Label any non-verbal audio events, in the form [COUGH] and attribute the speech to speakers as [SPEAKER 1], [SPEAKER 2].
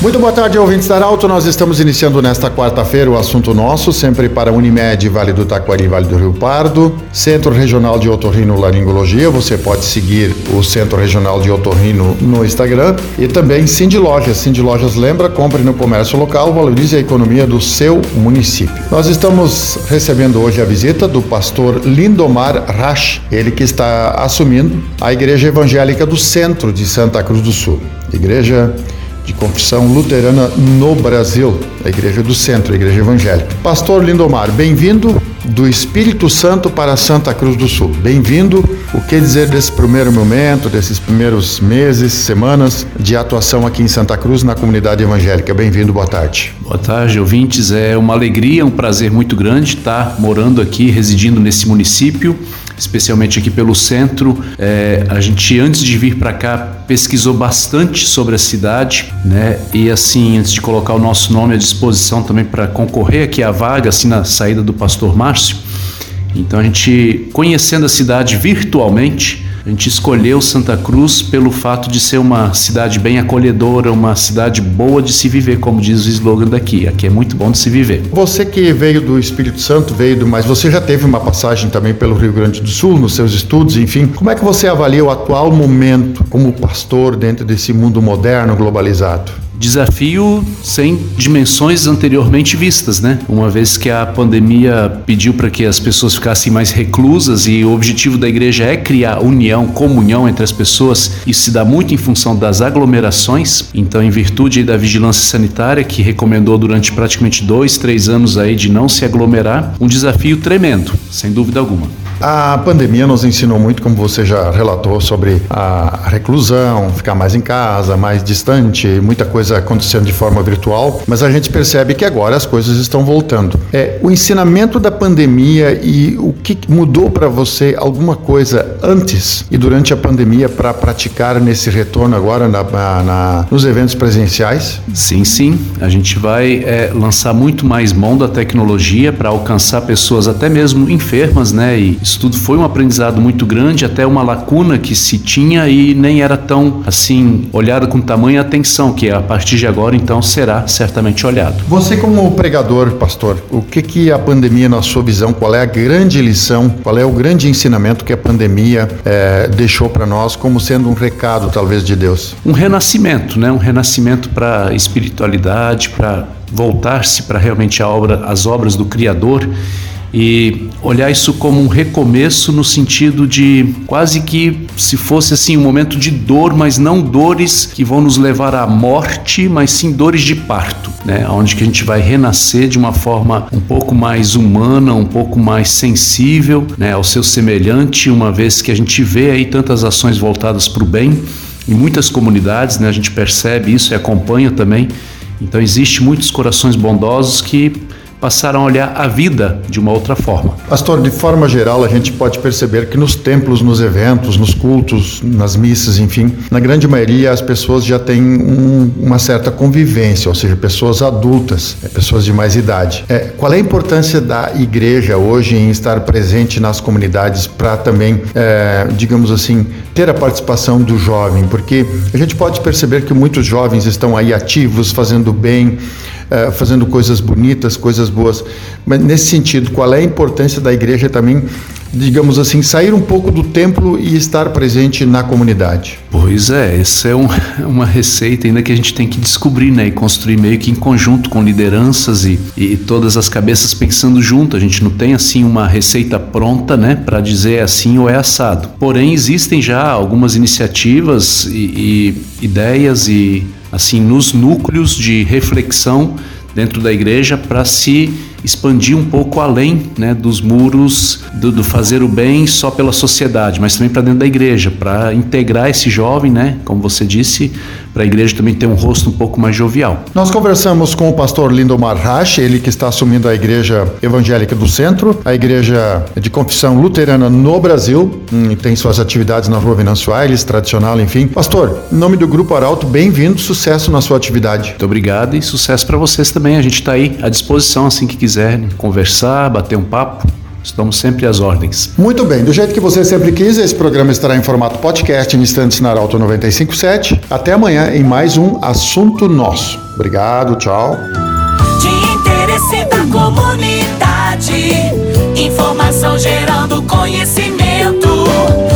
[SPEAKER 1] Muito boa tarde, ouvintes da Arauto. Nós estamos iniciando nesta quarta-feira o assunto nosso, sempre para Unimed, Vale do Taquari, Vale do Rio Pardo, Centro Regional de Otorrino Laringologia. Você pode seguir o Centro Regional de Otorrino no Instagram e também Cindy Lojas. Cindy Lojas lembra, compre no comércio local, valorize a economia do seu município. Nós estamos recebendo hoje a visita do pastor Lindomar Rasch, ele que está assumindo a Igreja Evangélica do Centro de Santa Cruz do Sul. Igreja de confissão luterana no Brasil, a Igreja do Centro, a Igreja Evangélica. Pastor Lindomar, bem-vindo do Espírito Santo para Santa Cruz do Sul. Bem-vindo. O que dizer desse primeiro momento, desses primeiros meses, semanas de atuação aqui em Santa Cruz na comunidade evangélica? Bem-vindo, boa tarde.
[SPEAKER 2] Boa tarde, ouvintes. É uma alegria, um prazer muito grande estar morando aqui, residindo nesse município especialmente aqui pelo centro. É, a gente, antes de vir para cá, pesquisou bastante sobre a cidade, né? E assim, antes de colocar o nosso nome à disposição também para concorrer aqui à vaga, assim, na saída do Pastor Márcio. Então, a gente, conhecendo a cidade virtualmente, a gente escolheu Santa Cruz pelo fato de ser uma cidade bem acolhedora, uma cidade boa de se viver, como diz o slogan daqui. Aqui é muito bom de se viver.
[SPEAKER 1] Você que veio do Espírito Santo, veio do, mas você já teve uma passagem também pelo Rio Grande do Sul, nos seus estudos, enfim. Como é que você avalia o atual momento como pastor dentro desse mundo moderno, globalizado?
[SPEAKER 2] Desafio sem dimensões anteriormente vistas, né? Uma vez que a pandemia pediu para que as pessoas ficassem mais reclusas e o objetivo da igreja é criar união, comunhão entre as pessoas, isso se dá muito em função das aglomerações. Então, em virtude da vigilância sanitária que recomendou durante praticamente dois, três anos aí de não se aglomerar, um desafio tremendo, sem dúvida alguma.
[SPEAKER 1] A pandemia nos ensinou muito, como você já relatou, sobre a reclusão, ficar mais em casa, mais distante, muita coisa acontecendo de forma virtual, mas a gente percebe que agora as coisas estão voltando. É, o ensinamento da pandemia e o que mudou para você alguma coisa antes e durante a pandemia para praticar nesse retorno agora na, na, nos eventos presenciais?
[SPEAKER 2] Sim, sim. A gente vai é, lançar muito mais mão da tecnologia para alcançar pessoas até mesmo enfermas, né? E isso tudo foi um aprendizado muito grande, até uma lacuna que se tinha e nem era tão assim olhada com tamanha atenção, que a partir de agora então será certamente olhado.
[SPEAKER 1] Você como pregador, pastor, o que que a pandemia na sua visão, qual é a grande lição, qual é o grande ensinamento que a pandemia é, deixou para nós como sendo um recado talvez de Deus?
[SPEAKER 2] Um renascimento, né? Um renascimento para a espiritualidade, para voltar-se para realmente a obra, as obras do Criador e olhar isso como um recomeço no sentido de quase que se fosse assim um momento de dor, mas não dores que vão nos levar à morte, mas sim dores de parto, né? Onde que a gente vai renascer de uma forma um pouco mais humana, um pouco mais sensível, né, ao seu semelhante, uma vez que a gente vê aí tantas ações voltadas para o bem em muitas comunidades, né? A gente percebe isso e acompanha também. Então existe muitos corações bondosos que passaram a olhar a vida de uma outra forma.
[SPEAKER 1] Pastor, de forma geral, a gente pode perceber que nos templos, nos eventos, nos cultos, nas missas, enfim, na grande maioria as pessoas já têm um, uma certa convivência, ou seja, pessoas adultas, é, pessoas de mais idade. É, qual é a importância da igreja hoje em estar presente nas comunidades para também, é, digamos assim, ter a participação do jovem? Porque a gente pode perceber que muitos jovens estão aí ativos, fazendo bem, é, fazendo coisas bonitas, coisas boas. Mas nesse sentido, qual é a importância da igreja também, digamos assim, sair um pouco do templo e estar presente na comunidade?
[SPEAKER 2] Pois é, essa é um, [LAUGHS] uma receita ainda que a gente tem que descobrir, né, e construir meio que em conjunto com lideranças e, e todas as cabeças pensando junto. A gente não tem assim uma receita pronta, né, para dizer é assim ou é assado. Porém, existem já algumas iniciativas e, e ideias e assim nos núcleos de reflexão dentro da igreja para se expandir um pouco além né, dos muros do, do, fazer o bem só pela sociedade, mas também para dentro da igreja, para integrar esse jovem, né, como você disse, para a igreja também ter um rosto um pouco mais jovial.
[SPEAKER 1] Nós conversamos com o pastor Lindomar Rache, ele que está assumindo a Igreja Evangélica do Centro, a igreja de confissão luterana no Brasil, hum, tem suas atividades na Rua Venâncio Aires, tradicional, enfim. Pastor, em nome do Grupo Arauto, bem-vindo, sucesso na sua atividade.
[SPEAKER 2] Muito obrigado e sucesso para vocês também. A gente está aí à disposição assim que quiserem conversar, bater um papo. Estamos sempre às ordens.
[SPEAKER 1] Muito bem, do jeito que você sempre quis, esse programa estará em formato podcast em instantes na Arauto 957. Até amanhã em mais um Assunto Nosso. Obrigado, tchau.
[SPEAKER 3] De interesse da comunidade, informação gerando conhecimento.